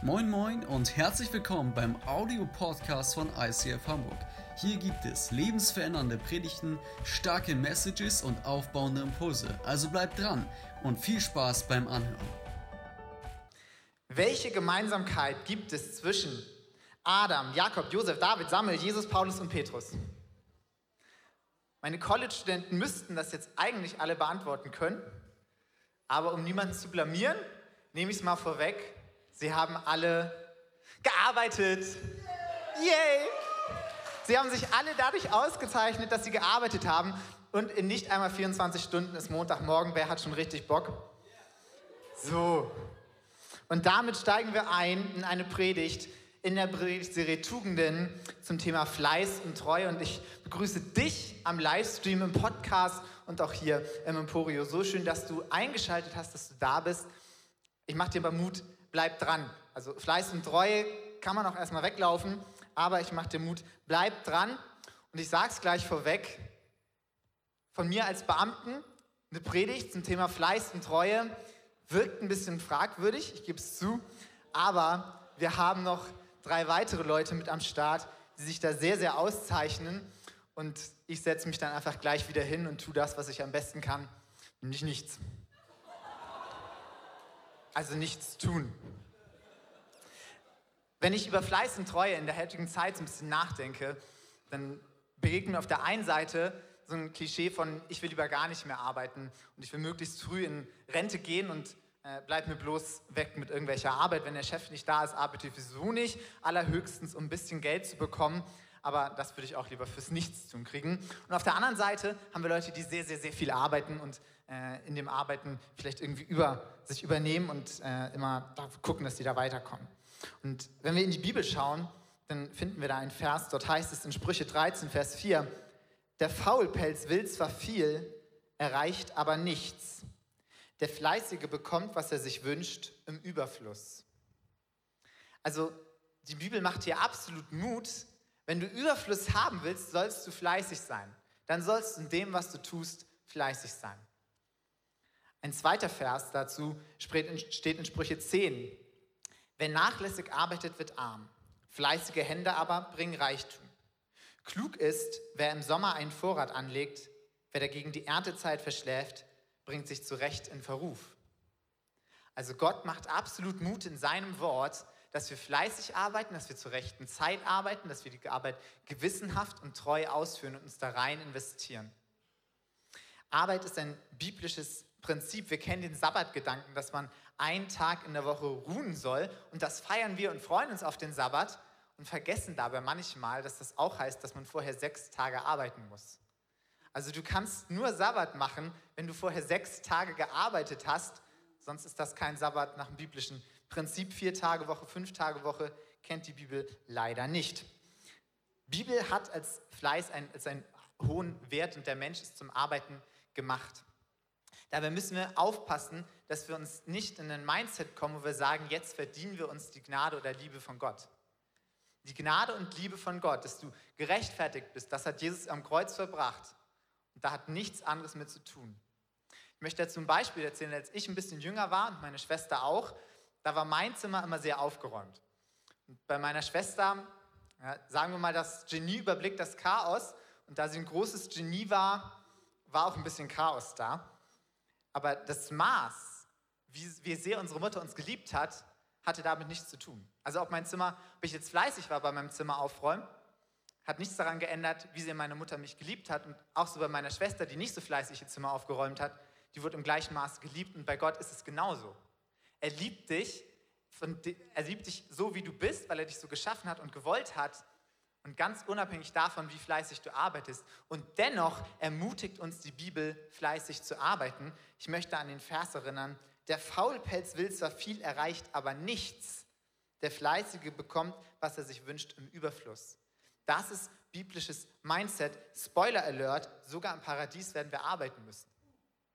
Moin Moin und herzlich willkommen beim Audio-Podcast von ICF Hamburg. Hier gibt es lebensverändernde Predigten, starke Messages und aufbauende Impulse. Also bleibt dran und viel Spaß beim Anhören. Welche Gemeinsamkeit gibt es zwischen Adam, Jakob, Josef, David, Samuel, Jesus, Paulus und Petrus? Meine College-Studenten müssten das jetzt eigentlich alle beantworten können, aber um niemanden zu blamieren, nehme ich es mal vorweg. Sie haben alle gearbeitet. Yay! Sie haben sich alle dadurch ausgezeichnet, dass sie gearbeitet haben und in nicht einmal 24 Stunden ist Montagmorgen. Wer hat schon richtig Bock? So. Und damit steigen wir ein in eine Predigt in der Predigtserie Tugenden zum Thema Fleiß und Treue. Und ich begrüße dich am Livestream, im Podcast und auch hier im Emporio. So schön, dass du eingeschaltet hast, dass du da bist. Ich mache dir mal Mut, bleib dran. Also Fleiß und Treue kann man auch erstmal weglaufen, aber ich mache dir Mut, bleib dran. Und ich sage es gleich vorweg, von mir als Beamten, eine Predigt zum Thema Fleiß und Treue wirkt ein bisschen fragwürdig, ich gebe es zu, aber wir haben noch drei weitere Leute mit am Start, die sich da sehr, sehr auszeichnen. Und ich setze mich dann einfach gleich wieder hin und tue das, was ich am besten kann, nämlich nichts. Also nichts tun. Wenn ich über Fleiß und Treue in der heutigen Zeit so ein bisschen nachdenke, dann begegnet mir auf der einen Seite so ein Klischee von, ich will lieber gar nicht mehr arbeiten und ich will möglichst früh in Rente gehen und äh, bleib mir bloß weg mit irgendwelcher Arbeit. Wenn der Chef nicht da ist, arbeite ich sowieso nicht, allerhöchstens um ein bisschen Geld zu bekommen. Aber das würde ich auch lieber fürs Nichtstun kriegen. Und auf der anderen Seite haben wir Leute, die sehr, sehr, sehr viel arbeiten und äh, in dem Arbeiten vielleicht irgendwie über, sich übernehmen und äh, immer gucken, dass sie da weiterkommen. Und wenn wir in die Bibel schauen, dann finden wir da einen Vers, dort heißt es in Sprüche 13, Vers 4, der Faulpelz will zwar viel, erreicht aber nichts. Der Fleißige bekommt, was er sich wünscht, im Überfluss. Also die Bibel macht hier absolut Mut. Wenn du Überfluss haben willst, sollst du fleißig sein. Dann sollst du in dem, was du tust, fleißig sein. Ein zweiter Vers dazu steht in Sprüche 10. Wer nachlässig arbeitet, wird arm. Fleißige Hände aber bringen Reichtum. Klug ist, wer im Sommer einen Vorrat anlegt, wer dagegen die Erntezeit verschläft, bringt sich zurecht in Verruf. Also Gott macht absolut Mut in seinem Wort, dass wir fleißig arbeiten, dass wir zur rechten Zeit arbeiten, dass wir die Arbeit gewissenhaft und treu ausführen und uns da rein investieren. Arbeit ist ein biblisches Prinzip. Wir kennen den Sabbatgedanken, dass man einen Tag in der Woche ruhen soll und das feiern wir und freuen uns auf den Sabbat und vergessen dabei manchmal, dass das auch heißt, dass man vorher sechs Tage arbeiten muss. Also du kannst nur Sabbat machen, wenn du vorher sechs Tage gearbeitet hast, sonst ist das kein Sabbat nach dem biblischen Prinzip. Vier Tage Woche, fünf Tage Woche kennt die Bibel leider nicht. Bibel hat als Fleiß ein, als einen hohen Wert und der Mensch ist zum Arbeiten gemacht. Dabei müssen wir aufpassen, dass wir uns nicht in ein Mindset kommen, wo wir sagen, jetzt verdienen wir uns die Gnade oder Liebe von Gott. Die Gnade und Liebe von Gott, dass du gerechtfertigt bist, das hat Jesus am Kreuz verbracht. Und da hat nichts anderes mit zu tun. Ich möchte dazu ein Beispiel erzählen. Als ich ein bisschen jünger war und meine Schwester auch, da war mein Zimmer immer sehr aufgeräumt. Und bei meiner Schwester, ja, sagen wir mal, das Genie überblickt das Chaos. Und da sie ein großes Genie war, war auch ein bisschen Chaos da. Aber das Maß, wie, wie sehr unsere Mutter uns geliebt hat, hatte damit nichts zu tun. Also ob mein Zimmer, ob ich jetzt fleißig war bei meinem Zimmer aufräumen, hat nichts daran geändert, wie sehr meine Mutter mich geliebt hat. Und auch so bei meiner Schwester, die nicht so fleißig ihr Zimmer aufgeräumt hat, die wird im gleichen Maße geliebt. Und bei Gott ist es genauso. Er liebt dich, er liebt dich so, wie du bist, weil er dich so geschaffen hat und gewollt hat. Und ganz unabhängig davon, wie fleißig du arbeitest. Und dennoch ermutigt uns die Bibel, fleißig zu arbeiten. Ich möchte an den Vers erinnern, der Faulpelz will zwar viel erreicht, aber nichts. Der Fleißige bekommt, was er sich wünscht, im Überfluss. Das ist biblisches Mindset. Spoiler Alert, sogar im Paradies werden wir arbeiten müssen.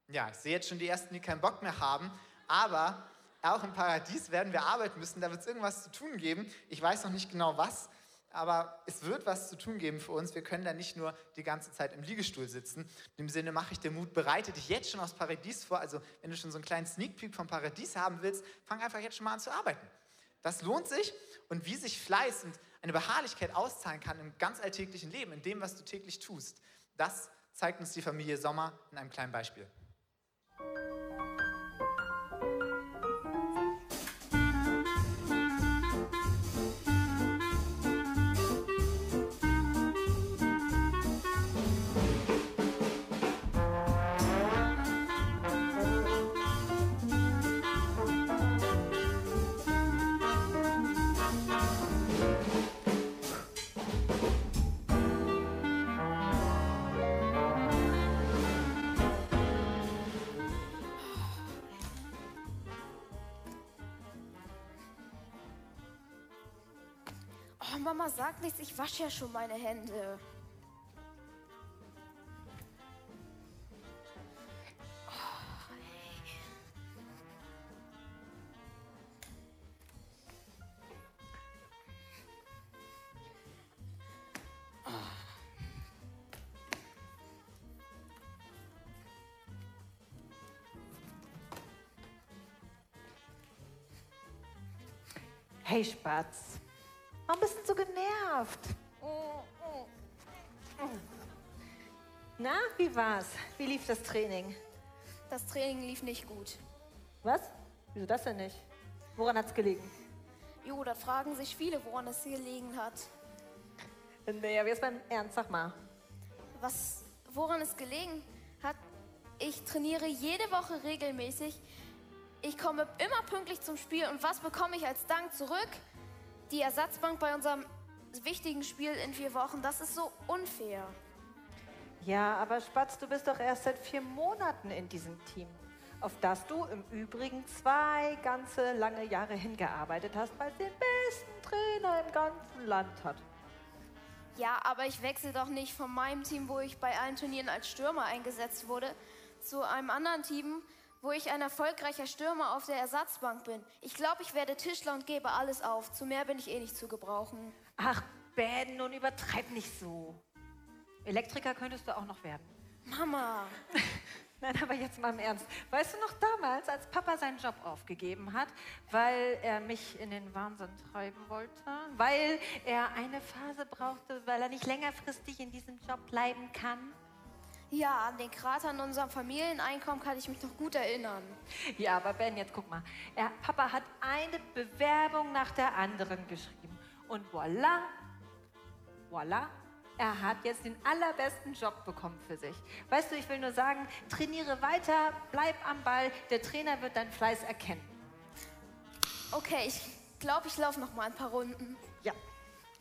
Ja, ich sehe jetzt schon die Ersten, die keinen Bock mehr haben, aber auch im Paradies werden wir arbeiten müssen. Da wird es irgendwas zu tun geben. Ich weiß noch nicht genau was, aber es wird was zu tun geben für uns. Wir können da nicht nur die ganze Zeit im Liegestuhl sitzen. In dem Sinne mache ich dir Mut, bereite dich jetzt schon aufs Paradies vor. Also wenn du schon so einen kleinen Sneak Peek vom Paradies haben willst, fang einfach jetzt schon mal an zu arbeiten. Das lohnt sich und wie sich Fleiß und eine Beharrlichkeit auszahlen kann im ganz alltäglichen Leben, in dem, was du täglich tust, das zeigt uns die Familie Sommer in einem kleinen Beispiel. Mama sagt nichts, ich wasche ja schon meine Hände. Hey Spatz, genervt? Na, wie war's? Wie lief das Training? Das Training lief nicht gut. Was? Wieso das denn nicht? Woran hat's gelegen? Jo, da fragen sich viele, woran es gelegen hat. Naja, jetzt mal im Ernst, sag mal. Was, woran es gelegen hat? Ich trainiere jede Woche regelmäßig. Ich komme immer pünktlich zum Spiel und was bekomme ich als Dank zurück? Die Ersatzbank bei unserem wichtigen Spiel in vier Wochen. Das ist so unfair. Ja, aber Spatz, du bist doch erst seit vier Monaten in diesem Team, auf das du im Übrigen zwei ganze lange Jahre hingearbeitet hast, weil es den besten Trainer im ganzen Land hat. Ja, aber ich wechsle doch nicht von meinem Team, wo ich bei allen Turnieren als Stürmer eingesetzt wurde, zu einem anderen Team, wo ich ein erfolgreicher Stürmer auf der Ersatzbank bin. Ich glaube, ich werde Tischler und gebe alles auf. Zu mehr bin ich eh nicht zu gebrauchen. Ach, Ben, nun übertreib nicht so. Elektriker könntest du auch noch werden. Mama, Nein, aber jetzt mal im Ernst. Weißt du noch damals, als Papa seinen Job aufgegeben hat, weil er mich in den Wahnsinn treiben wollte? Weil er eine Phase brauchte, weil er nicht längerfristig in diesem Job bleiben kann? Ja, an den Krater in unserem Familieneinkommen kann ich mich noch gut erinnern. Ja, aber Ben, jetzt guck mal. Er, Papa hat eine Bewerbung nach der anderen geschrieben. Und voilà, voilà, er hat jetzt den allerbesten Job bekommen für sich. Weißt du, ich will nur sagen, trainiere weiter, bleib am Ball, der Trainer wird deinen Fleiß erkennen. Okay, ich glaube, ich laufe noch mal ein paar Runden. Ja,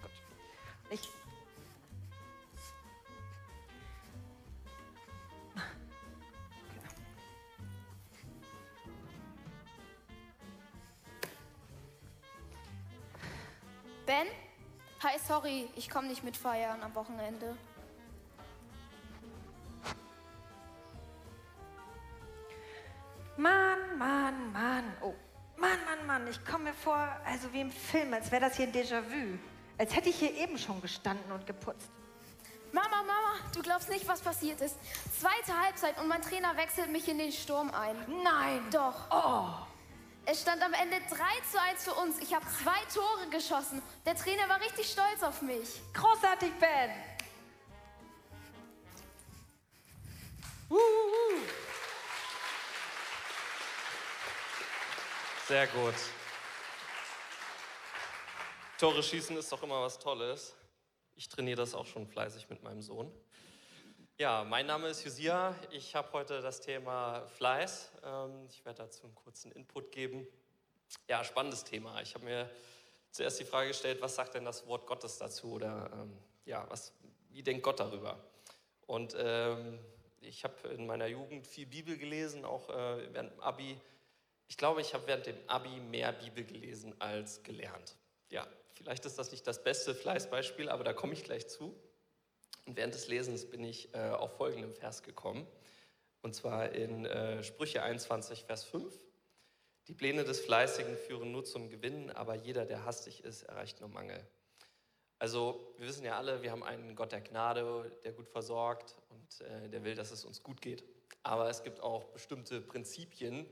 gut. Ich. Ben? Hi, sorry, ich komme nicht mit feiern am Wochenende. Mann, Mann, Mann. Oh, Mann, Mann, Mann. Ich komme mir vor, also wie im Film, als wäre das hier ein Déjà-vu. Als hätte ich hier eben schon gestanden und geputzt. Mama, Mama, du glaubst nicht, was passiert ist. Zweite Halbzeit und mein Trainer wechselt mich in den Sturm ein. Nein. Doch. Oh. Es stand am Ende 3 zu 1 für uns. Ich habe zwei Tore geschossen. Der Trainer war richtig stolz auf mich. Großartig, Ben. Sehr gut. Tore schießen ist doch immer was Tolles. Ich trainiere das auch schon fleißig mit meinem Sohn. Ja, mein Name ist Josia. Ich habe heute das Thema Fleiß. Ähm, Ich werde dazu einen kurzen Input geben. Ja, spannendes Thema. Ich habe mir zuerst die Frage gestellt, was sagt denn das Wort Gottes dazu? Oder ähm, ja, was, wie denkt Gott darüber? Und ähm, ich habe in meiner Jugend viel Bibel gelesen, auch äh, während dem Abi. Ich glaube, ich habe während dem Abi mehr Bibel gelesen als gelernt. Ja, vielleicht ist das nicht das beste Fleißbeispiel, aber da komme ich gleich zu. Und während des Lesens bin ich äh, auf folgenden Vers gekommen. Und zwar in äh, Sprüche 21, Vers 5. Die Pläne des Fleißigen führen nur zum Gewinn, aber jeder, der hastig ist, erreicht nur Mangel. Also wir wissen ja alle, wir haben einen Gott der Gnade, der gut versorgt und äh, der will, dass es uns gut geht. Aber es gibt auch bestimmte Prinzipien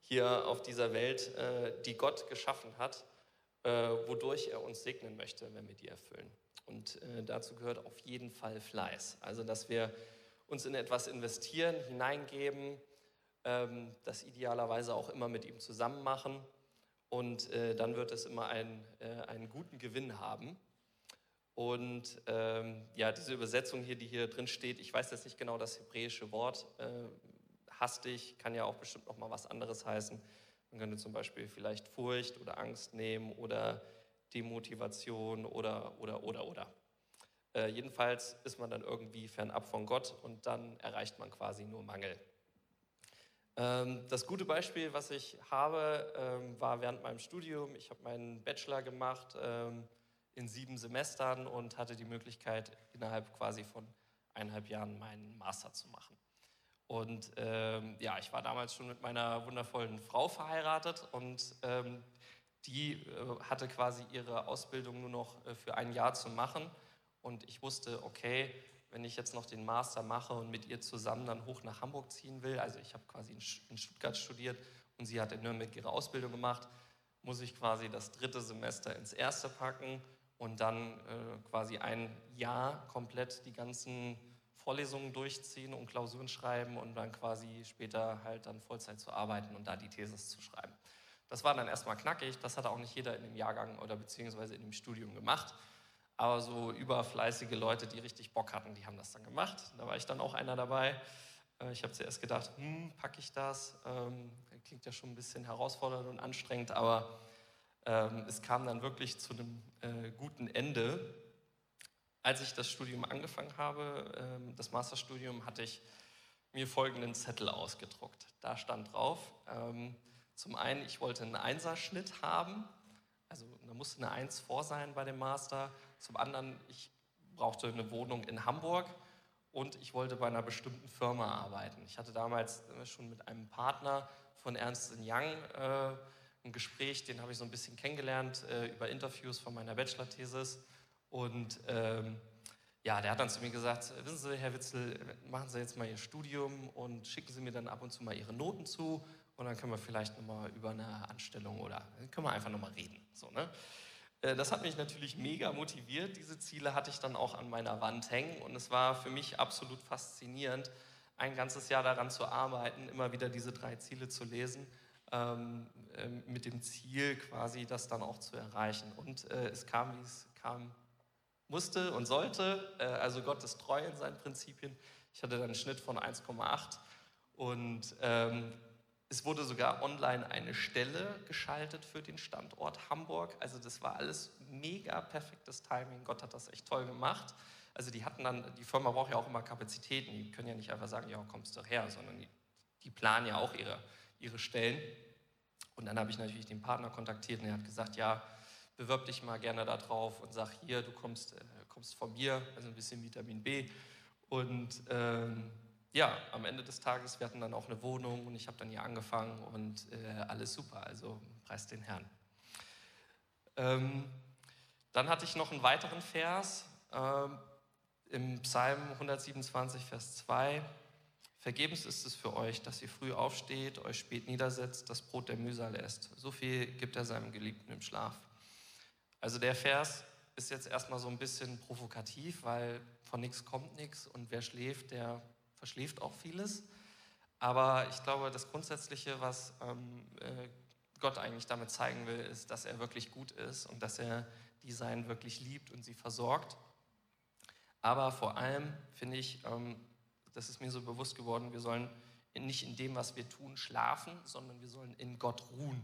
hier auf dieser Welt, äh, die Gott geschaffen hat äh, wodurch er uns segnen möchte, wenn wir die erfüllen. Und äh, dazu gehört auf jeden Fall Fleiß. Also, dass wir uns in etwas investieren, hineingeben, ähm, das idealerweise auch immer mit ihm zusammen machen. Und äh, dann wird es immer ein, äh, einen guten Gewinn haben. Und ähm, ja, diese Übersetzung hier, die hier drin steht, ich weiß jetzt nicht genau das hebräische Wort, äh, hastig, kann ja auch bestimmt noch mal was anderes heißen. Man könnte zum Beispiel vielleicht Furcht oder Angst nehmen oder Demotivation oder, oder, oder, oder. Äh, jedenfalls ist man dann irgendwie fernab von Gott und dann erreicht man quasi nur Mangel. Ähm, das gute Beispiel, was ich habe, ähm, war während meinem Studium. Ich habe meinen Bachelor gemacht ähm, in sieben Semestern und hatte die Möglichkeit, innerhalb quasi von eineinhalb Jahren meinen Master zu machen. Und ähm, ja, ich war damals schon mit meiner wundervollen Frau verheiratet und ähm, die äh, hatte quasi ihre Ausbildung nur noch äh, für ein Jahr zu machen. Und ich wusste, okay, wenn ich jetzt noch den Master mache und mit ihr zusammen dann hoch nach Hamburg ziehen will, also ich habe quasi in Stuttgart studiert und sie hat in Nürnberg ihre Ausbildung gemacht, muss ich quasi das dritte Semester ins erste packen und dann äh, quasi ein Jahr komplett die ganzen Vorlesungen durchziehen und Klausuren schreiben und dann quasi später halt dann Vollzeit zu arbeiten und da die Thesis zu schreiben. Das war dann erstmal knackig, das hat auch nicht jeder in dem Jahrgang oder beziehungsweise in dem Studium gemacht. Aber so überfleißige Leute, die richtig Bock hatten, die haben das dann gemacht. Da war ich dann auch einer dabei. Äh, ich habe zuerst gedacht, hm, packe ich das? Ähm, klingt ja schon ein bisschen herausfordernd und anstrengend, aber ähm, es kam dann wirklich zu einem äh, guten Ende. Als ich das Studium angefangen habe, ähm, das Masterstudium, hatte ich mir folgenden Zettel ausgedruckt. Da stand drauf, zum einen, ich wollte einen Einserschnitt haben, also da musste eine Eins vor sein bei dem Master. Zum anderen, ich brauchte eine Wohnung in Hamburg und ich wollte bei einer bestimmten Firma arbeiten. Ich hatte damals äh, schon mit einem Partner von Ernst Young äh, ein Gespräch, den habe ich so ein bisschen kennengelernt äh, über Interviews von meiner Bachelor-Thesis. Und ähm, ja, der hat dann zu mir gesagt, wissen Sie, Herr Witzel, machen Sie jetzt mal Ihr Studium und schicken Sie mir dann ab und zu mal Ihre Noten zu und dann können wir vielleicht nochmal über eine Anstellung oder können wir einfach nochmal reden. So, ne? Äh, das hat mich natürlich mega motiviert. Diese Ziele hatte ich dann auch an meiner Wand hängen und es war für mich absolut faszinierend, ein ganzes Jahr daran zu arbeiten, immer wieder diese drei Ziele zu lesen, ähm, äh, mit dem Ziel quasi das dann auch zu erreichen. Und äh, es kam, wie es kam musste und sollte. Äh, also Gott ist treu in seinen Prinzipien. Ich hatte dann einen Schnitt von 1,8 und ähm, es wurde sogar online eine Stelle geschaltet für den Standort Hamburg. Also das war alles mega perfektes Timing. Gott hat das echt toll gemacht. Also die hatten dann, die Firma braucht ja auch immer Kapazitäten. Die können ja nicht einfach sagen, ja, kommst du her, sondern die, die planen ja auch ihre, ihre Stellen. Und dann habe ich natürlich den Partner kontaktiert und er hat gesagt, ja, bewirb dich mal gerne da drauf und sag hier, du kommst, äh, kommst von mir, also ein bisschen Vitamin B. Und ähm, ja, am Ende des Tages, wir hatten dann auch eine Wohnung und ich habe dann hier angefangen und äh, alles super, also preis den Herrn. Ähm, dann hatte ich noch einen weiteren Vers ähm, im Psalm 127, Vers 2. Vergebens ist es für euch, dass ihr früh aufsteht, euch spät niedersetzt, das Brot der Mühsal esst. So viel gibt er seinem Geliebten im Schlaf. Also der Vers ist jetzt erstmal so ein bisschen provokativ, weil von nichts kommt nichts und wer schläft, der verschläft auch vieles. Aber ich glaube, das Grundsätzliche, was ähm, äh, Gott eigentlich damit zeigen will, ist, dass er wirklich gut ist und dass er die Sein wirklich liebt und sie versorgt. Aber vor allem finde ich, ähm, das ist mir so bewusst geworden, wir sollen nicht in dem, was wir tun, schlafen, sondern wir sollen in Gott ruhen.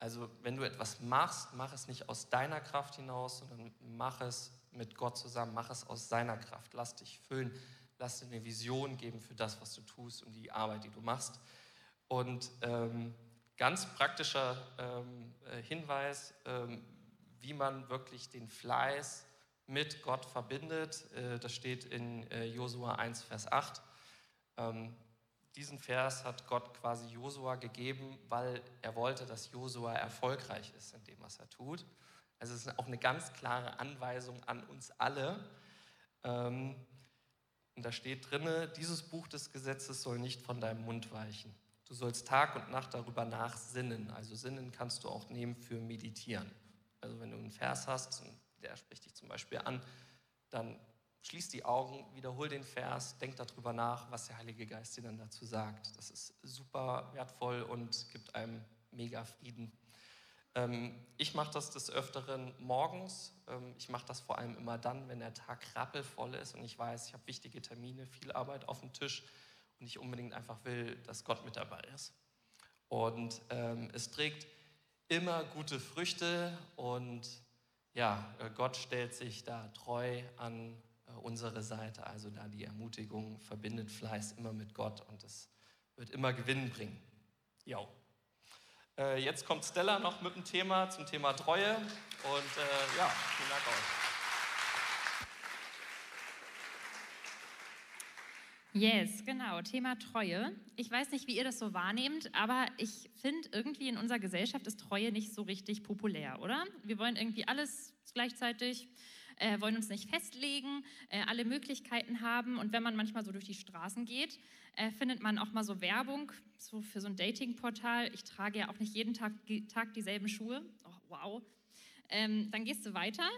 Also wenn du etwas machst, mach es nicht aus deiner Kraft hinaus, sondern mach es mit Gott zusammen, mach es aus seiner Kraft. Lass dich füllen, lass dir eine Vision geben für das, was du tust und die Arbeit, die du machst. Und ähm, ganz praktischer ähm, äh, Hinweis, ähm, wie man wirklich den Fleiß mit Gott verbindet, äh, das steht in äh, Josua 1, Vers 8. Ähm, diesen Vers hat Gott quasi Josua gegeben, weil er wollte, dass Josua erfolgreich ist in dem, was er tut. Also es ist auch eine ganz klare Anweisung an uns alle. Ähm, und da steht drinne, dieses Buch des Gesetzes soll nicht von deinem Mund weichen. Du sollst Tag und Nacht darüber nachsinnen. Also sinnen kannst du auch nehmen für meditieren. Also wenn du einen Vers hast, der spricht dich zum Beispiel an, dann schließ die Augen, wiederhol den Vers, denk darüber nach, was der Heilige Geist dir dann dazu sagt. Das ist super wertvoll und gibt einem mega Frieden. Ähm, ich mache das des Öfteren morgens. Ähm, ich mache das vor allem immer dann, wenn der Tag rappelvoll ist und ich weiß, ich habe wichtige Termine, viel Arbeit auf dem Tisch und ich unbedingt einfach will, dass Gott mit dabei ist. Und ähm, es trägt immer gute Früchte und ja, äh, Gott stellt sich da treu an äh, unsere Seite. Also da die Ermutigung verbindet Fleiß immer mit Gott und es wird immer Gewinn bringen. Jo. Äh, jetzt kommt Stella noch mit dem Thema zum Thema Treue. Und äh, ja, vielen Dank euch. Yes, genau, Thema Treue. Ich weiß nicht, wie ihr das so wahrnehmt, aber ich finde irgendwie in unserer Gesellschaft ist Treue nicht so richtig populär, oder? Wir wollen irgendwie alles gleichzeitig, äh, wollen uns nicht festlegen, äh, alle Möglichkeiten haben und wenn man manchmal so durch die Straßen geht, äh, findet man auch mal so Werbung so für so ein Datingportal. Ich trage ja auch nicht jeden Tag, Tag dieselben Schuhe. Oh, wow. Ähm, dann gehst du weiter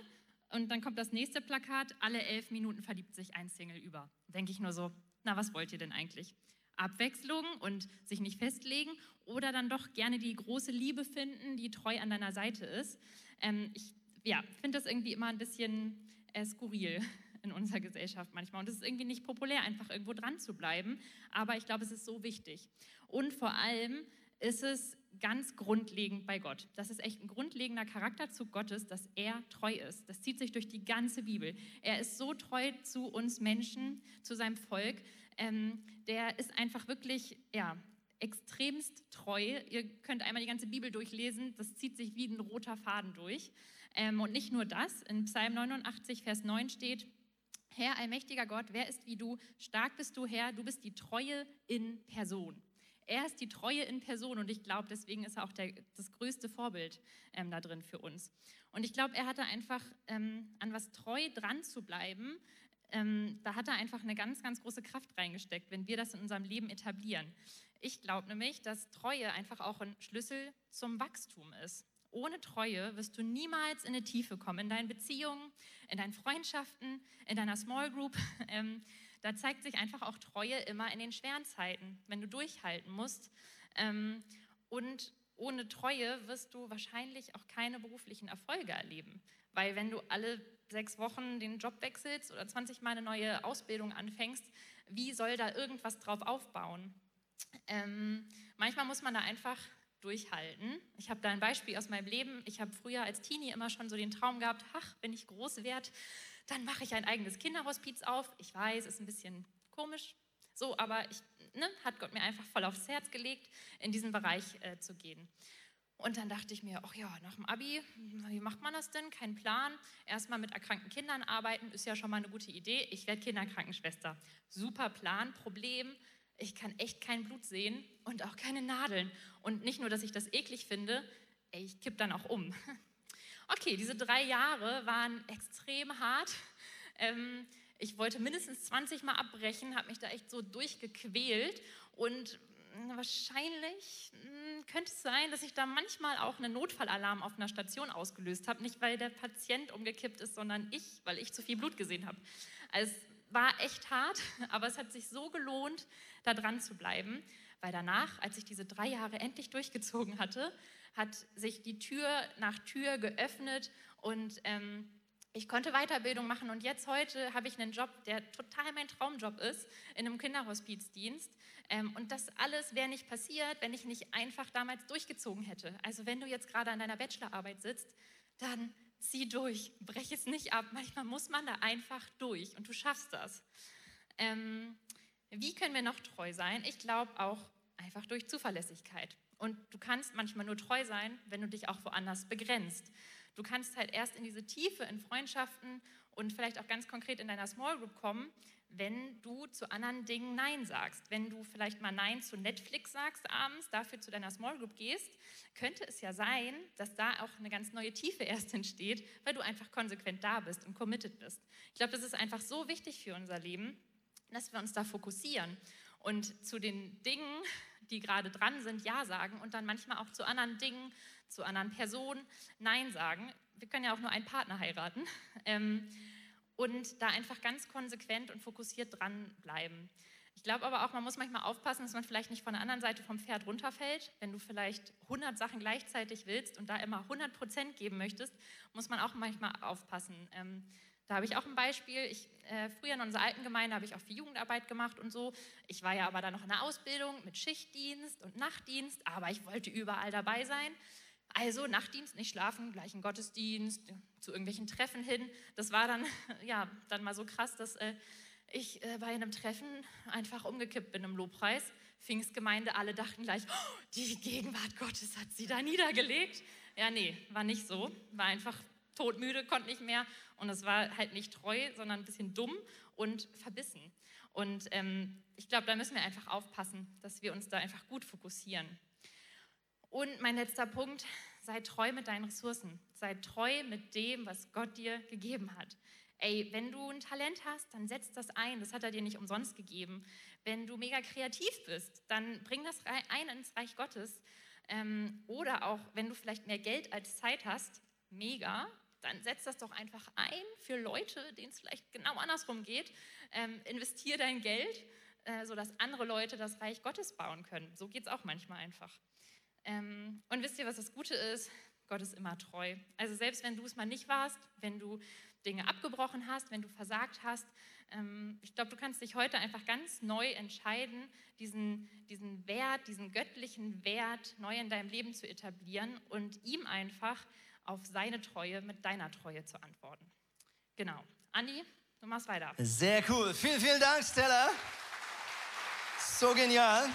und dann kommt das nächste Plakat. Alle elf Minuten verliebt sich ein Single über. Denke ich nur so, na, was wollt ihr denn eigentlich? Abwechslung und sich nicht festlegen oder dann doch gerne die große Liebe finden, die treu an deiner Seite ist. Ähm, ich ja, finde das irgendwie immer ein bisschen äh, skurril in unserer Gesellschaft manchmal. Und es ist irgendwie nicht populär, einfach irgendwo dran zu bleiben. Aber ich glaube, es ist so wichtig. Und vor allem ist es ganz grundlegend bei Gott. Das ist echt ein grundlegender Charakterzug Gottes, dass er treu ist. Das zieht sich durch die ganze Bibel. Er ist so treu zu uns Menschen, zu seinem Volk. Ähm, der ist einfach wirklich, ja, extremst treu. Ihr könnt einmal die ganze Bibel durchlesen. Das zieht sich wie ein roter Faden durch. Ähm, und nicht nur das. In Psalm 89, Vers 9 steht, Herr, allmächtiger Gott, wer ist wie du? Stark bist du, Herr, du bist die Treue in Person. Er ist die Treue in Person und ich glaube, deswegen ist er auch der, das größte Vorbild ähm, da drin für uns. Und ich glaube, er hatte einfach ähm, an was treu dran zu bleiben. Ähm, da hat er einfach eine ganz, ganz große Kraft reingesteckt, wenn wir das in unserem Leben etablieren. Ich glaube nämlich, dass Treue einfach auch ein Schlüssel zum Wachstum ist. Ohne Treue wirst du niemals in eine Tiefe kommen, in deinen Beziehungen, in deinen Freundschaften, in deiner Small Group. Ähm, da zeigt sich einfach auch Treue immer in den schweren Zeiten, wenn du durchhalten musst. Ähm, und ohne Treue wirst du wahrscheinlich auch keine beruflichen Erfolge erleben. Weil wenn du alle sechs Wochen den Job wechselst oder 20 Mal eine neue Ausbildung anfängst, wie soll da irgendwas drauf aufbauen? Ähm, manchmal muss man da einfach durchhalten. Ich habe da ein Beispiel aus meinem Leben. Ich habe früher als Teenie immer schon so den Traum gehabt, ach, wenn ich groß werde, dann mache ich ein eigenes Kinderhospiz auf. Ich weiß, ist ein bisschen komisch, so, aber ich, ne, hat Gott mir einfach voll aufs Herz gelegt, in diesen Bereich äh, zu gehen. Und dann dachte ich mir, ach ja, nach dem Abi, wie macht man das denn? Kein Plan. Erstmal mit erkrankten Kindern arbeiten, ist ja schon mal eine gute Idee. Ich werde Kinderkrankenschwester. Super Plan. Problem, ich kann echt kein Blut sehen und auch keine Nadeln. Und nicht nur, dass ich das eklig finde, ich kipp dann auch um. Okay, diese drei Jahre waren extrem hart. Ähm, ich wollte mindestens 20 Mal abbrechen, habe mich da echt so durchgequält und wahrscheinlich hm, könnte es sein, dass ich da manchmal auch einen Notfallalarm auf einer Station ausgelöst habe. Nicht, weil der Patient umgekippt ist, sondern ich, weil ich zu viel Blut gesehen habe. Also war echt hart, aber es hat sich so gelohnt, da dran zu bleiben, weil danach, als ich diese drei Jahre endlich durchgezogen hatte, hat sich die Tür nach Tür geöffnet und ähm, ich konnte Weiterbildung machen und jetzt heute habe ich einen Job, der total mein Traumjob ist, in einem Kinderhospizdienst. Ähm, und das alles wäre nicht passiert, wenn ich nicht einfach damals durchgezogen hätte. Also wenn du jetzt gerade an deiner Bachelorarbeit sitzt, dann zieh durch, brech es nicht ab. Manchmal muss man da einfach durch und du schaffst das. Ähm, wie können wir noch treu sein? Ich glaube auch einfach durch Zuverlässigkeit. Und du kannst manchmal nur treu sein, wenn du dich auch woanders begrenzt. Du kannst halt erst in diese Tiefe in Freundschaften und vielleicht auch ganz konkret in deiner Small Group kommen, wenn du zu anderen Dingen Nein sagst. Wenn du vielleicht mal Nein zu Netflix sagst abends, dafür zu deiner Small Group gehst, könnte es ja sein, dass da auch eine ganz neue Tiefe erst entsteht, weil du einfach konsequent da bist und committed bist. Ich glaube, das ist einfach so wichtig für unser Leben, dass wir uns da fokussieren und zu den Dingen, die gerade dran sind, Ja sagen und dann manchmal auch zu anderen Dingen zu anderen Personen Nein sagen. Wir können ja auch nur einen Partner heiraten. Ähm, und da einfach ganz konsequent und fokussiert dranbleiben. Ich glaube aber auch, man muss manchmal aufpassen, dass man vielleicht nicht von der anderen Seite vom Pferd runterfällt. Wenn du vielleicht 100 Sachen gleichzeitig willst und da immer 100 Prozent geben möchtest, muss man auch manchmal aufpassen. Ähm, da habe ich auch ein Beispiel. Ich, äh, früher in unserer alten Gemeinde habe ich auch viel Jugendarbeit gemacht und so. Ich war ja aber dann noch in der Ausbildung mit Schichtdienst und Nachtdienst, aber ich wollte überall dabei sein. Also Nachtdienst, nicht schlafen, gleich ein Gottesdienst, zu irgendwelchen Treffen hin. Das war dann, ja, dann mal so krass, dass äh, ich äh, bei einem Treffen einfach umgekippt bin im Lobpreis. Pfingstgemeinde, alle dachten gleich, oh, die Gegenwart Gottes hat sie da niedergelegt. Ja, nee, war nicht so. War einfach todmüde, konnte nicht mehr. Und es war halt nicht treu, sondern ein bisschen dumm und verbissen. Und ähm, ich glaube, da müssen wir einfach aufpassen, dass wir uns da einfach gut fokussieren. Und mein letzter Punkt, sei treu mit deinen Ressourcen. Sei treu mit dem, was Gott dir gegeben hat. Ey, wenn du ein Talent hast, dann setz das ein. Das hat er dir nicht umsonst gegeben. Wenn du mega kreativ bist, dann bring das ein ins Reich Gottes. Ähm, oder auch, wenn du vielleicht mehr Geld als Zeit hast, mega, dann setz das doch einfach ein für Leute, denen es vielleicht genau andersrum geht. Ähm, investier dein Geld, äh, sodass andere Leute das Reich Gottes bauen können. So geht es auch manchmal einfach. Ähm, und wisst ihr, was das Gute ist? Gott ist immer treu. Also selbst wenn du es mal nicht warst, wenn du Dinge abgebrochen hast, wenn du versagt hast, ähm, ich glaube, du kannst dich heute einfach ganz neu entscheiden, diesen, diesen Wert, diesen göttlichen Wert neu in deinem Leben zu etablieren und ihm einfach auf seine Treue mit deiner Treue zu antworten. Genau. Andi, du machst weiter. Sehr cool. Vielen, vielen Dank, Stella. So genial.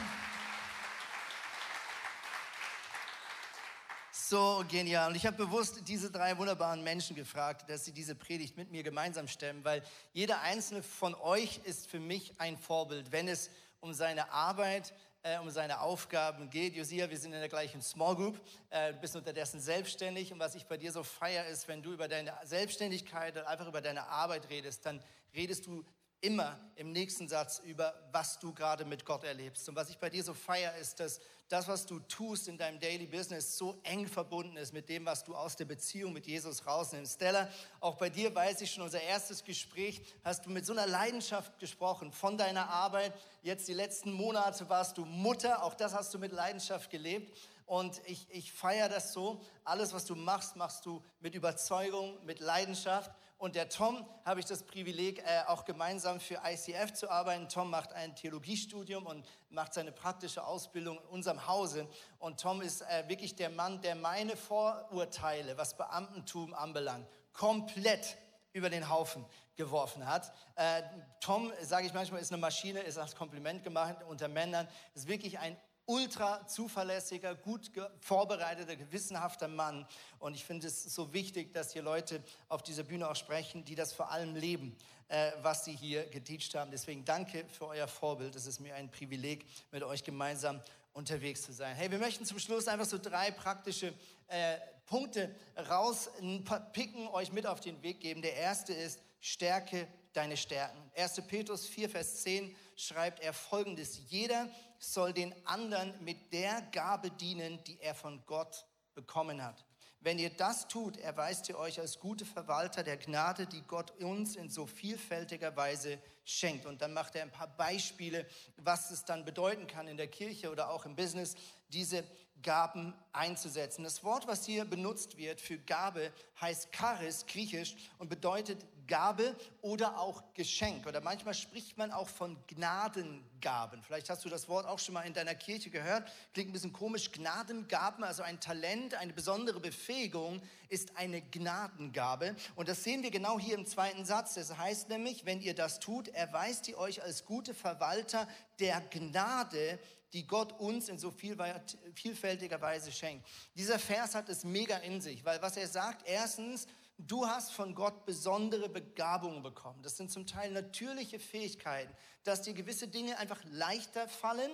So genial. Und ich habe bewusst diese drei wunderbaren Menschen gefragt, dass sie diese Predigt mit mir gemeinsam stemmen, weil jeder einzelne von euch ist für mich ein Vorbild, wenn es um seine Arbeit, äh, um seine Aufgaben geht. Josia, wir sind in der gleichen Small Group. Äh, du bist unterdessen selbstständig. Und was ich bei dir so feier, ist, wenn du über deine Selbstständigkeit und einfach über deine Arbeit redest, dann redest du immer im nächsten Satz über, was du gerade mit Gott erlebst. Und was ich bei dir so feier, ist, dass das, was du tust in deinem Daily Business, so eng verbunden ist mit dem, was du aus der Beziehung mit Jesus rausnimmst. Stella, auch bei dir weiß ich schon, unser erstes Gespräch hast du mit so einer Leidenschaft gesprochen von deiner Arbeit. Jetzt die letzten Monate warst du Mutter, auch das hast du mit Leidenschaft gelebt. Und ich, ich feiere das so. Alles, was du machst, machst du mit Überzeugung, mit Leidenschaft. Und der Tom habe ich das Privileg, äh, auch gemeinsam für ICF zu arbeiten. Tom macht ein Theologiestudium und macht seine praktische Ausbildung in unserem Hause. Und Tom ist äh, wirklich der Mann, der meine Vorurteile, was Beamtentum anbelangt, komplett über den Haufen geworfen hat. Äh, Tom, sage ich manchmal, ist eine Maschine, ist als Kompliment gemacht unter Männern, ist wirklich ein ultra zuverlässiger, gut vorbereiteter, gewissenhafter Mann. Und ich finde es so wichtig, dass hier Leute auf dieser Bühne auch sprechen, die das vor allem leben, äh, was sie hier geteacht haben. Deswegen danke für euer Vorbild. Es ist mir ein Privileg, mit euch gemeinsam unterwegs zu sein. Hey, wir möchten zum Schluss einfach so drei praktische äh, Punkte rauspicken, euch mit auf den Weg geben. Der erste ist, stärke deine Stärken. 1. Petrus 4, Vers 10 schreibt er folgendes. Jeder soll den anderen mit der Gabe dienen, die er von Gott bekommen hat. Wenn ihr das tut, erweist ihr euch als gute Verwalter der Gnade, die Gott uns in so vielfältiger Weise schenkt. Und dann macht er ein paar Beispiele, was es dann bedeuten kann in der Kirche oder auch im Business, diese Gaben einzusetzen. Das Wort, was hier benutzt wird für Gabe, heißt Charis, griechisch, und bedeutet Gabe oder auch Geschenk. Oder manchmal spricht man auch von Gnadengaben. Vielleicht hast du das Wort auch schon mal in deiner Kirche gehört. Klingt ein bisschen komisch. Gnadengaben, also ein Talent, eine besondere Befähigung, ist eine Gnadengabe. Und das sehen wir genau hier im zweiten Satz. Das heißt nämlich, wenn ihr das tut, erweist ihr euch als gute Verwalter der Gnade, die Gott uns in so vielfältiger Weise schenkt. Dieser Vers hat es mega in sich, weil was er sagt, erstens, du hast von Gott besondere Begabungen bekommen. Das sind zum Teil natürliche Fähigkeiten, dass dir gewisse Dinge einfach leichter fallen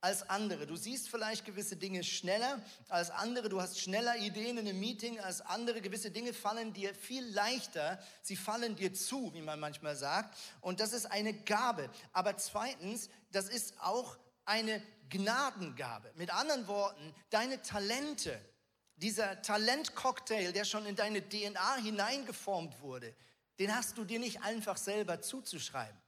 als andere. Du siehst vielleicht gewisse Dinge schneller als andere. Du hast schneller Ideen in einem Meeting als andere. Gewisse Dinge fallen dir viel leichter. Sie fallen dir zu, wie man manchmal sagt. Und das ist eine Gabe. Aber zweitens, das ist auch eine Gnadengabe. Mit anderen Worten, deine Talente, dieser Talentcocktail, der schon in deine DNA hineingeformt wurde, den hast du dir nicht einfach selber zuzuschreiben.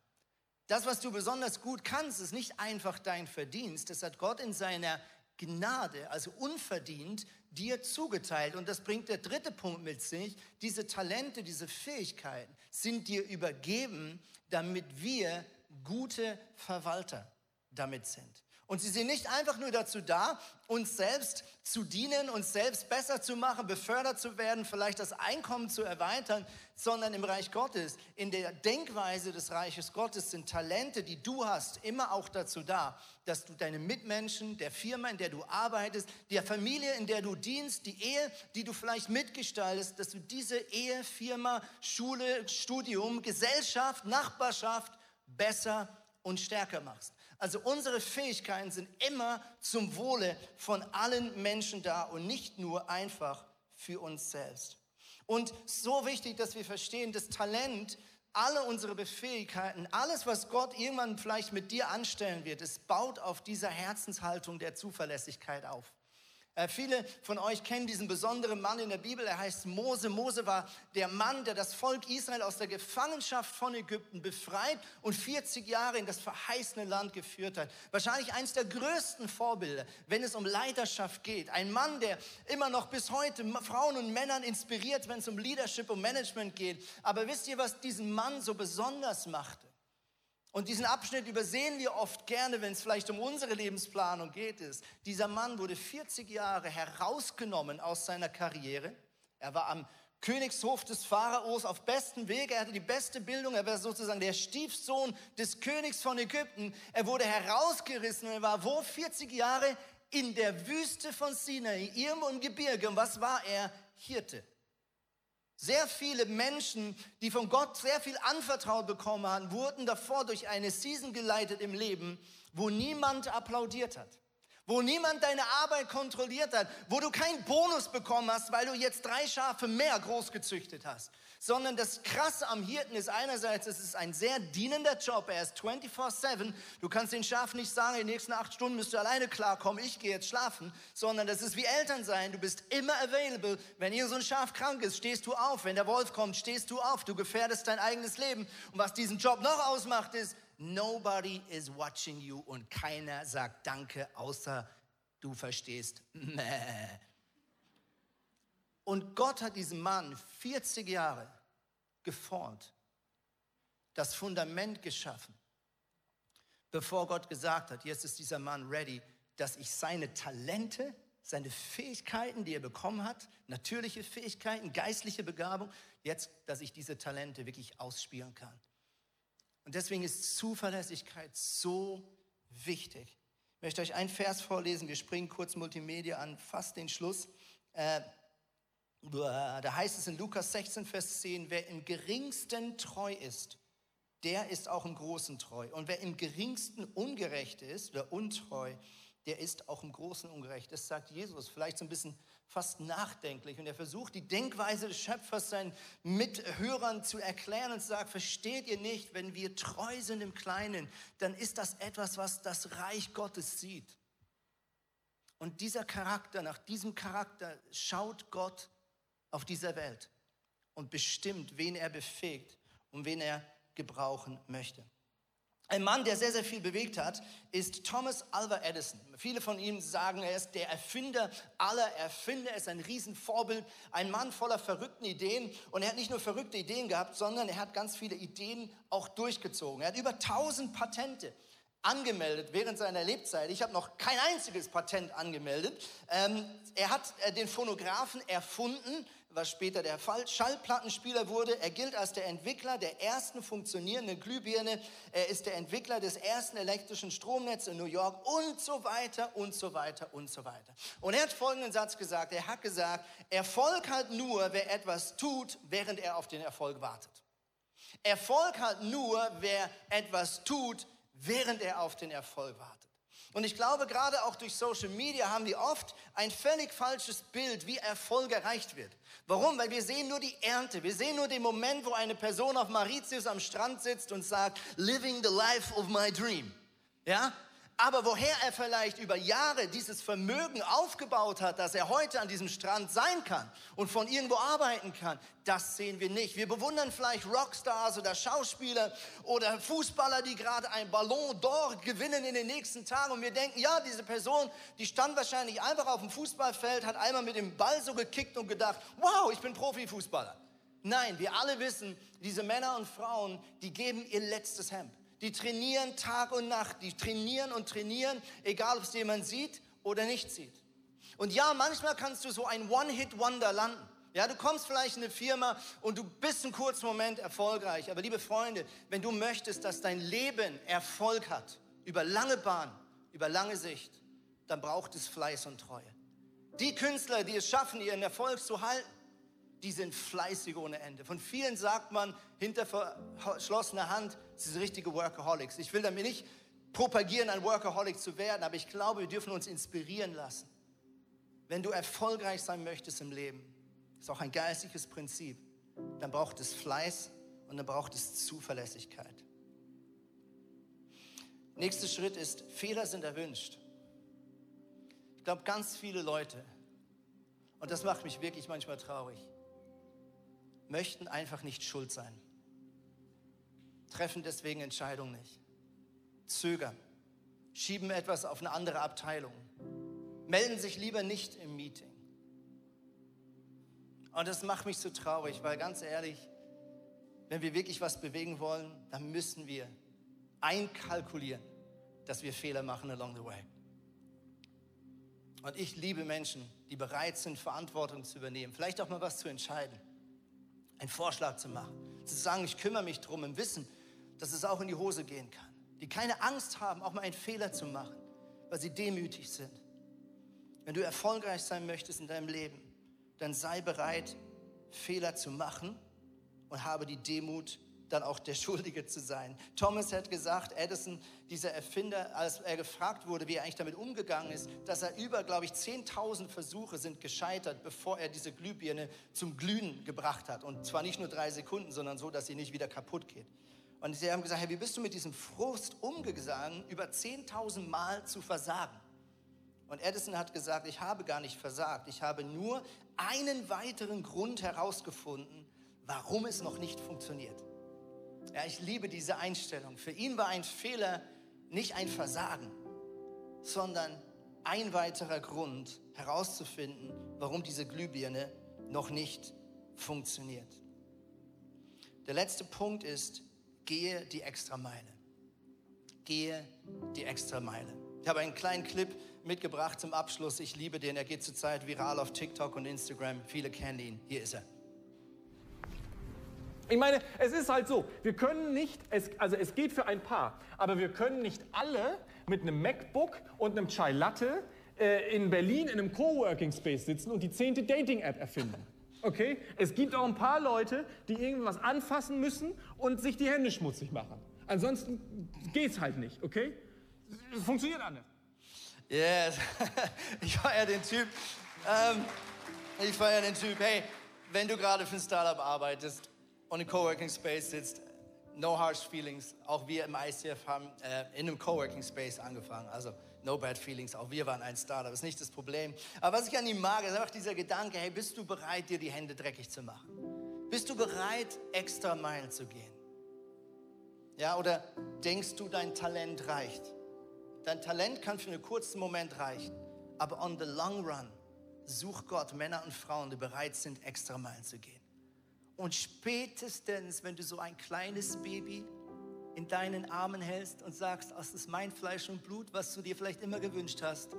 Das, was du besonders gut kannst, ist nicht einfach dein Verdienst. Das hat Gott in seiner Gnade, also unverdient, dir zugeteilt. Und das bringt der dritte Punkt mit sich. Diese Talente, diese Fähigkeiten sind dir übergeben, damit wir gute Verwalter damit sind. Und sie sind nicht einfach nur dazu da, uns selbst zu dienen, uns selbst besser zu machen, befördert zu werden, vielleicht das Einkommen zu erweitern, sondern im Reich Gottes, in der Denkweise des Reiches Gottes sind Talente, die du hast, immer auch dazu da, dass du deine Mitmenschen, der Firma, in der du arbeitest, der Familie, in der du dienst, die Ehe, die du vielleicht mitgestaltest, dass du diese Ehe, Firma, Schule, Studium, Gesellschaft, Nachbarschaft besser und stärker machst. Also unsere Fähigkeiten sind immer zum Wohle von allen Menschen da und nicht nur einfach für uns selbst. Und so wichtig, dass wir verstehen, das Talent, alle unsere Befähigkeiten, alles, was Gott irgendwann vielleicht mit dir anstellen wird, es baut auf dieser Herzenshaltung der Zuverlässigkeit auf. Äh, viele von euch kennen diesen besonderen Mann in der Bibel, er heißt Mose. Mose war der Mann, der das Volk Israel aus der Gefangenschaft von Ägypten befreit und 40 Jahre in das verheißene Land geführt hat. Wahrscheinlich eines der größten Vorbilder, wenn es um Leiterschaft geht. Ein Mann, der immer noch bis heute Frauen und Männern inspiriert, wenn es um Leadership und Management geht. Aber wisst ihr, was diesen Mann so besonders machte? Und diesen Abschnitt übersehen wir oft gerne, wenn es vielleicht um unsere Lebensplanung geht. Ist. Dieser Mann wurde 40 Jahre herausgenommen aus seiner Karriere. Er war am Königshof des Pharaos auf bestem Weg. Er hatte die beste Bildung. Er war sozusagen der Stiefsohn des Königs von Ägypten. Er wurde herausgerissen und er war wo 40 Jahre in der Wüste von Sinai, irgendwo im Gebirge. Und was war er? Hirte. Sehr viele Menschen, die von Gott sehr viel anvertraut bekommen haben, wurden davor durch eine Season geleitet im Leben, wo niemand applaudiert hat, wo niemand deine Arbeit kontrolliert hat, wo du keinen Bonus bekommen hast, weil du jetzt drei Schafe mehr großgezüchtet hast, sondern das Krasse am Hirten ist einerseits, es ist ein sehr dienender Job, er ist 24-7. Du kannst den Schafen nicht sagen, in den nächsten acht Stunden müsst du alleine klarkommen, ich gehe jetzt schlafen, sondern das ist wie Eltern sein, du bist immer available. Wenn ihr so ein Schaf krank ist, stehst du auf. Wenn der Wolf kommt, stehst du auf. Du gefährdest dein eigenes Leben. Und was diesen Job noch ausmacht, ist, nobody is watching you und keiner sagt Danke, außer du verstehst. Mäh. Und Gott hat diesen Mann 40 Jahre geformt, das Fundament geschaffen, bevor Gott gesagt hat, jetzt ist dieser Mann ready, dass ich seine Talente, seine Fähigkeiten, die er bekommen hat, natürliche Fähigkeiten, geistliche Begabung, jetzt, dass ich diese Talente wirklich ausspielen kann. Und deswegen ist Zuverlässigkeit so wichtig. Ich möchte euch einen Vers vorlesen. Wir springen kurz Multimedia an, fast den Schluss. Äh, da heißt es in Lukas 16, Vers 10, wer im geringsten treu ist, der ist auch im Großen treu. Und wer im geringsten ungerecht ist oder untreu, der ist auch im Großen ungerecht. Das sagt Jesus, vielleicht so ein bisschen fast nachdenklich. Und er versucht, die Denkweise des Schöpfers seinen Mithörern zu erklären und sagt, versteht ihr nicht, wenn wir treu sind im Kleinen, dann ist das etwas, was das Reich Gottes sieht. Und dieser Charakter, nach diesem Charakter schaut Gott auf dieser Welt und bestimmt, wen er befähigt und wen er gebrauchen möchte. Ein Mann, der sehr, sehr viel bewegt hat, ist Thomas Alva Edison. Viele von ihm sagen, er ist der Erfinder aller Erfinder, er ist ein Riesenvorbild, ein Mann voller verrückten Ideen. Und er hat nicht nur verrückte Ideen gehabt, sondern er hat ganz viele Ideen auch durchgezogen. Er hat über 1000 Patente angemeldet während seiner Lebzeit. Ich habe noch kein einziges Patent angemeldet. Ähm, er hat äh, den Phonographen erfunden, was später der Fall, Schallplattenspieler wurde. Er gilt als der Entwickler der ersten funktionierenden Glühbirne. Er ist der Entwickler des ersten elektrischen Stromnetzes in New York und so weiter und so weiter und so weiter. Und er hat folgenden Satz gesagt. Er hat gesagt, Erfolg hat nur, wer etwas tut, während er auf den Erfolg wartet. Erfolg hat nur, wer etwas tut, während er auf den Erfolg wartet. Und ich glaube, gerade auch durch Social Media haben wir oft ein völlig falsches Bild, wie Erfolg erreicht wird. Warum? Weil wir sehen nur die Ernte. Wir sehen nur den Moment, wo eine Person auf Mauritius am Strand sitzt und sagt, living the life of my dream. Ja? Aber woher er vielleicht über Jahre dieses Vermögen aufgebaut hat, dass er heute an diesem Strand sein kann und von irgendwo arbeiten kann, das sehen wir nicht. Wir bewundern vielleicht Rockstars oder Schauspieler oder Fußballer, die gerade ein Ballon d'Or gewinnen in den nächsten Tagen und wir denken, ja, diese Person, die stand wahrscheinlich einfach auf dem Fußballfeld, hat einmal mit dem Ball so gekickt und gedacht, wow, ich bin Profifußballer. Nein, wir alle wissen, diese Männer und Frauen, die geben ihr letztes Hemd. Die trainieren Tag und Nacht, die trainieren und trainieren, egal ob es jemand sieht oder nicht sieht. Und ja, manchmal kannst du so ein One-Hit-Wonder landen. Ja, du kommst vielleicht in eine Firma und du bist einen kurzen Moment erfolgreich. Aber liebe Freunde, wenn du möchtest, dass dein Leben Erfolg hat, über lange Bahn, über lange Sicht, dann braucht es Fleiß und Treue. Die Künstler, die es schaffen, ihren Erfolg zu halten, die sind fleißig ohne Ende. Von vielen sagt man hinter verschlossener Hand, sind richtige Workaholics. Ich will damit nicht propagieren, ein Workaholic zu werden, aber ich glaube, wir dürfen uns inspirieren lassen. Wenn du erfolgreich sein möchtest im Leben, ist auch ein geistliches Prinzip, dann braucht es Fleiß und dann braucht es Zuverlässigkeit. Nächster Schritt ist, Fehler sind erwünscht. Ich glaube, ganz viele Leute, und das macht mich wirklich manchmal traurig, möchten einfach nicht schuld sein. Treffen deswegen Entscheidungen nicht. Zögern. Schieben etwas auf eine andere Abteilung. Melden sich lieber nicht im Meeting. Und das macht mich so traurig, weil ganz ehrlich, wenn wir wirklich was bewegen wollen, dann müssen wir einkalkulieren, dass wir Fehler machen along the way. Und ich liebe Menschen, die bereit sind, Verantwortung zu übernehmen, vielleicht auch mal was zu entscheiden einen Vorschlag zu machen, zu sagen, ich kümmere mich drum im Wissen, dass es auch in die Hose gehen kann. Die keine Angst haben, auch mal einen Fehler zu machen, weil sie demütig sind. Wenn du erfolgreich sein möchtest in deinem Leben, dann sei bereit, Fehler zu machen und habe die Demut, dann auch der Schuldige zu sein. Thomas hat gesagt, Edison, dieser Erfinder, als er gefragt wurde, wie er eigentlich damit umgegangen ist, dass er über, glaube ich, 10.000 Versuche sind gescheitert, bevor er diese Glühbirne zum Glühen gebracht hat. Und zwar nicht nur drei Sekunden, sondern so, dass sie nicht wieder kaputt geht. Und sie haben gesagt, hey, wie bist du mit diesem Frust umgegangen, über 10.000 Mal zu versagen? Und Edison hat gesagt, ich habe gar nicht versagt. Ich habe nur einen weiteren Grund herausgefunden, warum es noch nicht funktioniert. Ja, ich liebe diese Einstellung. Für ihn war ein Fehler nicht ein Versagen, sondern ein weiterer Grund herauszufinden, warum diese Glühbirne noch nicht funktioniert. Der letzte Punkt ist, gehe die Extrameile. Gehe die Extrameile. Ich habe einen kleinen Clip mitgebracht zum Abschluss. Ich liebe den. Er geht zurzeit viral auf TikTok und Instagram. Viele kennen ihn. Hier ist er. Ich meine, es ist halt so, wir können nicht, es, also es geht für ein Paar, aber wir können nicht alle mit einem MacBook und einem Chai Latte äh, in Berlin in einem Coworking Space sitzen und die zehnte Dating-App erfinden. Okay? Es gibt auch ein paar Leute, die irgendwas anfassen müssen und sich die Hände schmutzig machen. Ansonsten geht's halt nicht, okay? Es funktioniert anders. Yes, ich feiere den Typ. Ähm, ich feiere den Typ. Hey, wenn du gerade für ein Startup arbeitest und im Coworking Space sitzt, no harsh feelings. Auch wir im ICF haben äh, in einem Coworking Space angefangen. Also no bad feelings. Auch wir waren ein Startup. Das ist nicht das Problem. Aber was ich an ihm mag, ist einfach dieser Gedanke: Hey, bist du bereit, dir die Hände dreckig zu machen? Bist du bereit, extra Meilen zu gehen? Ja, oder denkst du, dein Talent reicht? Dein Talent kann für einen kurzen Moment reichen, aber on the long run sucht Gott Männer und Frauen, die bereit sind, extra Meilen zu gehen. Und spätestens, wenn du so ein kleines Baby in deinen Armen hältst und sagst, das ist mein Fleisch und Blut, was du dir vielleicht immer gewünscht hast,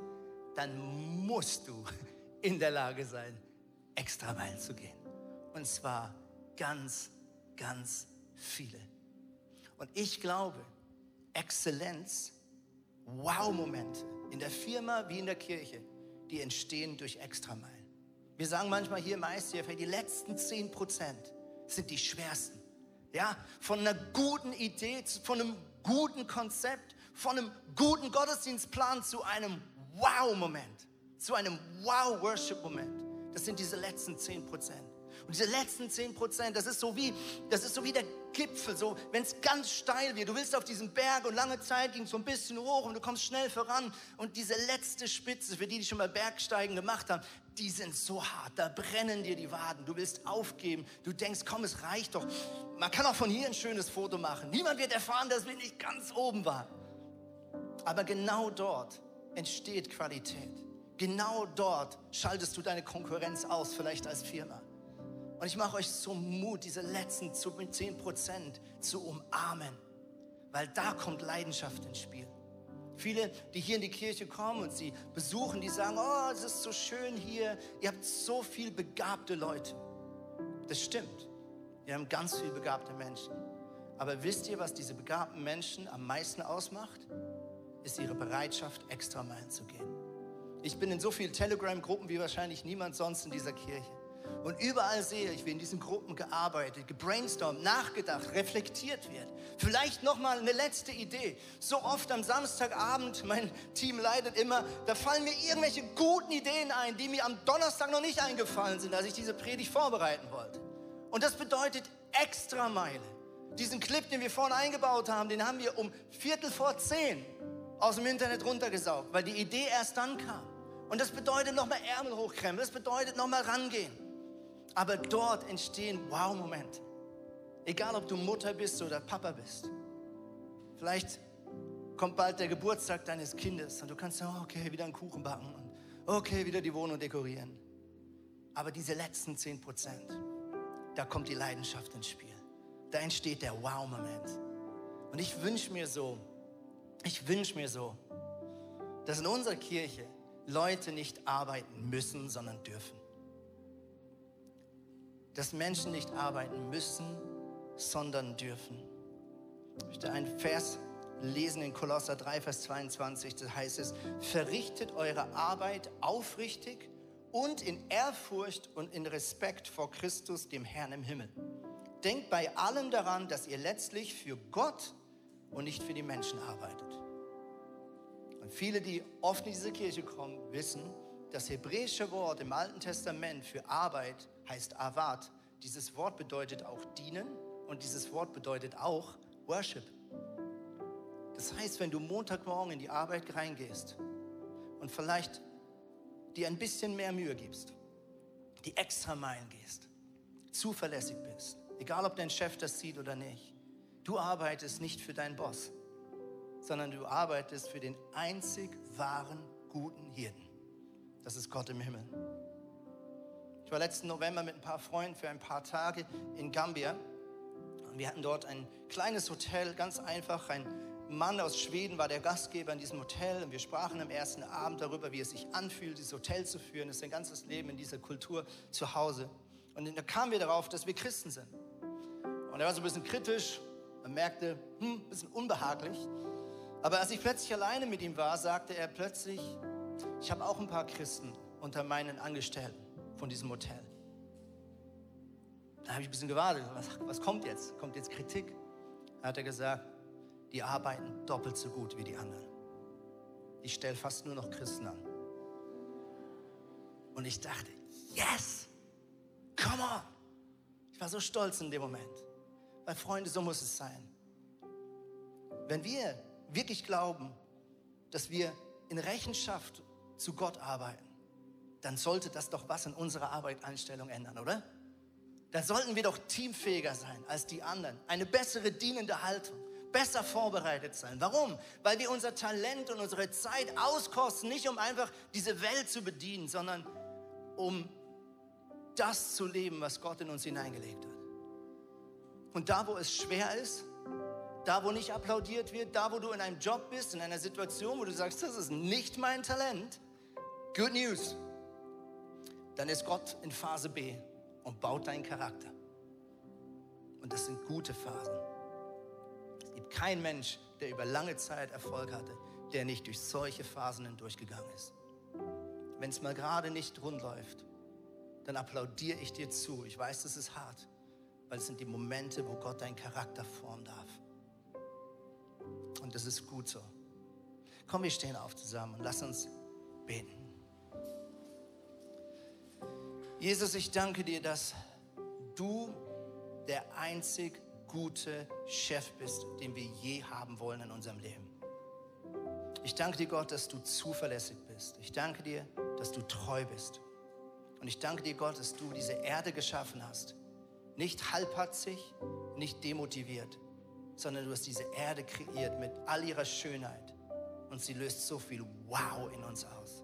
dann musst du in der Lage sein, extra Meilen zu gehen. Und zwar ganz, ganz viele. Und ich glaube, Exzellenz, Wow-Momente in der Firma wie in der Kirche, die entstehen durch Extrameilen. Wir sagen manchmal hier im ICF, die letzten 10 Prozent sind die schwersten. Ja, von einer guten Idee, von einem guten Konzept, von einem guten Gottesdienstplan zu einem Wow-Moment, zu einem Wow-Worship-Moment. Das sind diese letzten 10 Prozent. Und diese letzten 10 Prozent, das ist so wie, das ist so wie der Gipfel, so, wenn es ganz steil wird. Du willst auf diesen Berg und lange Zeit ging es so ein bisschen hoch und du kommst schnell voran. Und diese letzte Spitze, für die, die schon mal Bergsteigen gemacht haben, die sind so hart, da brennen dir die Waden. Du willst aufgeben, du denkst, komm, es reicht doch. Man kann auch von hier ein schönes Foto machen. Niemand wird erfahren, dass wir nicht ganz oben waren. Aber genau dort entsteht Qualität. Genau dort schaltest du deine Konkurrenz aus, vielleicht als Firma. Und ich mache euch so Mut, diese letzten 10 Prozent zu umarmen, weil da kommt Leidenschaft ins Spiel. Viele, die hier in die Kirche kommen und sie besuchen, die sagen, oh, es ist so schön hier, ihr habt so viel begabte Leute. Das stimmt. Wir haben ganz viel begabte Menschen. Aber wisst ihr, was diese begabten Menschen am meisten ausmacht? Ist ihre Bereitschaft, extra Meilen zu gehen. Ich bin in so vielen Telegram-Gruppen wie wahrscheinlich niemand sonst in dieser Kirche. Und überall sehe ich, wie in diesen Gruppen gearbeitet, gebrainstormt, nachgedacht, reflektiert wird. Vielleicht nochmal eine letzte Idee. So oft am Samstagabend, mein Team leidet immer, da fallen mir irgendwelche guten Ideen ein, die mir am Donnerstag noch nicht eingefallen sind, als ich diese Predigt vorbereiten wollte. Und das bedeutet extra Meile. Diesen Clip, den wir vorhin eingebaut haben, den haben wir um Viertel vor zehn aus dem Internet runtergesaugt, weil die Idee erst dann kam. Und das bedeutet nochmal Ärmel hochkrempeln, das bedeutet nochmal rangehen. Aber dort entstehen Wow-Momente. Egal, ob du Mutter bist oder Papa bist. Vielleicht kommt bald der Geburtstag deines Kindes und du kannst sagen, okay, wieder einen Kuchen backen und okay, wieder die Wohnung dekorieren. Aber diese letzten 10 Prozent, da kommt die Leidenschaft ins Spiel. Da entsteht der Wow-Moment. Und ich wünsche mir so, ich wünsche mir so, dass in unserer Kirche Leute nicht arbeiten müssen, sondern dürfen. Dass Menschen nicht arbeiten müssen, sondern dürfen. Ich möchte einen Vers lesen in Kolosser 3, Vers 22. Da heißt es, verrichtet eure Arbeit aufrichtig und in Ehrfurcht und in Respekt vor Christus, dem Herrn im Himmel. Denkt bei allem daran, dass ihr letztlich für Gott und nicht für die Menschen arbeitet. Und viele, die oft in diese Kirche kommen, wissen, das hebräische Wort im Alten Testament für Arbeit heißt Avat. Dieses Wort bedeutet auch dienen und dieses Wort bedeutet auch Worship. Das heißt, wenn du Montagmorgen in die Arbeit reingehst und vielleicht dir ein bisschen mehr Mühe gibst, die extra Meilen gehst, zuverlässig bist, egal ob dein Chef das sieht oder nicht, du arbeitest nicht für deinen Boss, sondern du arbeitest für den einzig wahren, guten Hirten. Das ist Gott im Himmel. War letzten November mit ein paar Freunden für ein paar Tage in Gambia. Und wir hatten dort ein kleines Hotel, ganz einfach. Ein Mann aus Schweden war der Gastgeber in diesem Hotel. Und wir sprachen am ersten Abend darüber, wie es sich anfühlt, dieses Hotel zu führen. Das ist sein ganzes Leben in dieser Kultur zu Hause. Und da kamen wir darauf, dass wir Christen sind. Und er war so ein bisschen kritisch. Man merkte, hm, ein bisschen unbehaglich. Aber als ich plötzlich alleine mit ihm war, sagte er plötzlich, ich habe auch ein paar Christen unter meinen Angestellten von diesem Hotel. Da habe ich ein bisschen gewartet. Was, was kommt jetzt? Kommt jetzt Kritik? Da hat er gesagt, die arbeiten doppelt so gut wie die anderen. Ich stelle fast nur noch Christen an. Und ich dachte, yes, come on. Ich war so stolz in dem Moment. Weil Freunde, so muss es sein. Wenn wir wirklich glauben, dass wir in Rechenschaft zu Gott arbeiten, dann sollte das doch was in unserer Arbeitseinstellung ändern, oder? Dann sollten wir doch teamfähiger sein als die anderen, eine bessere dienende Haltung, besser vorbereitet sein. Warum? Weil wir unser Talent und unsere Zeit auskosten, nicht um einfach diese Welt zu bedienen, sondern um das zu leben, was Gott in uns hineingelegt hat. Und da, wo es schwer ist, da, wo nicht applaudiert wird, da, wo du in einem Job bist, in einer Situation, wo du sagst, das ist nicht mein Talent, good news. Dann ist Gott in Phase B und baut deinen Charakter. Und das sind gute Phasen. Es gibt keinen Mensch, der über lange Zeit Erfolg hatte, der nicht durch solche Phasen hindurchgegangen ist. Wenn es mal gerade nicht rund läuft, dann applaudiere ich dir zu. Ich weiß, es ist hart, weil es sind die Momente, wo Gott deinen Charakter formen darf. Und das ist gut so. Komm, wir stehen auf zusammen und lass uns beten. Jesus, ich danke dir, dass du der einzig gute Chef bist, den wir je haben wollen in unserem Leben. Ich danke dir, Gott, dass du zuverlässig bist. Ich danke dir, dass du treu bist. Und ich danke dir, Gott, dass du diese Erde geschaffen hast. Nicht halbpatzig, nicht demotiviert, sondern du hast diese Erde kreiert mit all ihrer Schönheit. Und sie löst so viel Wow in uns aus.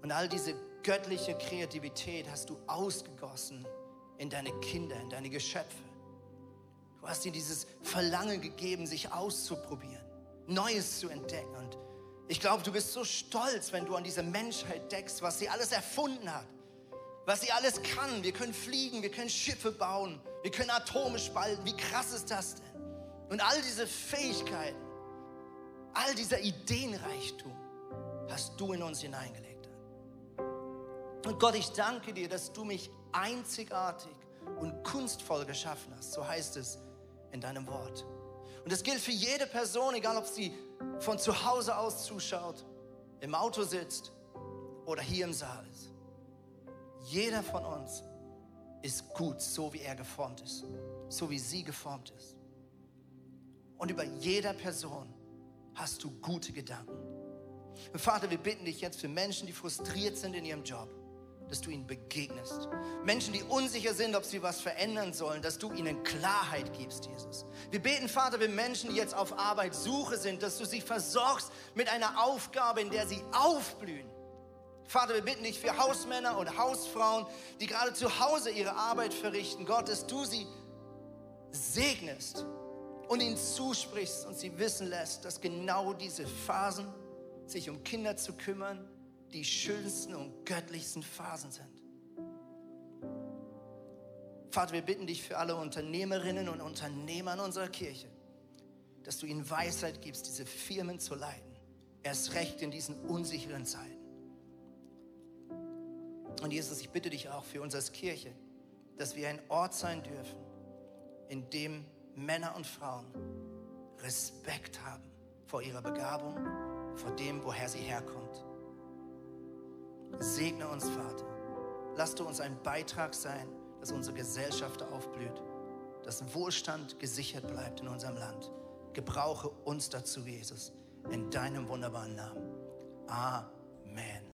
Und all diese göttliche Kreativität hast du ausgegossen in deine Kinder, in deine Geschöpfe. Du hast ihnen dieses Verlangen gegeben, sich auszuprobieren, Neues zu entdecken. Und ich glaube, du bist so stolz, wenn du an diese Menschheit denkst, was sie alles erfunden hat, was sie alles kann. Wir können fliegen, wir können Schiffe bauen, wir können Atome spalten. Wie krass ist das denn? Und all diese Fähigkeiten, all dieser Ideenreichtum hast du in uns hineingelegt. Und Gott, ich danke dir, dass du mich einzigartig und kunstvoll geschaffen hast. So heißt es in deinem Wort. Und das gilt für jede Person, egal ob sie von zu Hause aus zuschaut, im Auto sitzt oder hier im Saal ist. Jeder von uns ist gut, so wie er geformt ist, so wie sie geformt ist. Und über jeder Person hast du gute Gedanken. Vater, wir bitten dich jetzt für Menschen, die frustriert sind in ihrem Job, dass du ihnen begegnest. Menschen, die unsicher sind, ob sie was verändern sollen, dass du ihnen Klarheit gibst, Jesus. Wir beten, Vater, für Menschen, die jetzt auf Arbeitssuche sind, dass du sie versorgst mit einer Aufgabe, in der sie aufblühen. Vater, wir bitten dich für Hausmänner und Hausfrauen, die gerade zu Hause ihre Arbeit verrichten. Gott, dass du sie segnest und ihnen zusprichst und sie wissen lässt, dass genau diese Phasen, sich um Kinder zu kümmern, die schönsten und göttlichsten Phasen sind. Vater, wir bitten dich für alle Unternehmerinnen und Unternehmer in unserer Kirche, dass du ihnen Weisheit gibst, diese Firmen zu leiten. Erst recht in diesen unsicheren Zeiten. Und Jesus, ich bitte dich auch für uns als Kirche, dass wir ein Ort sein dürfen, in dem Männer und Frauen Respekt haben vor ihrer Begabung, vor dem, woher sie herkommt. Segne uns, Vater. Lass du uns ein Beitrag sein, dass unsere Gesellschaft aufblüht, dass Wohlstand gesichert bleibt in unserem Land. Gebrauche uns dazu, Jesus, in deinem wunderbaren Namen. Amen.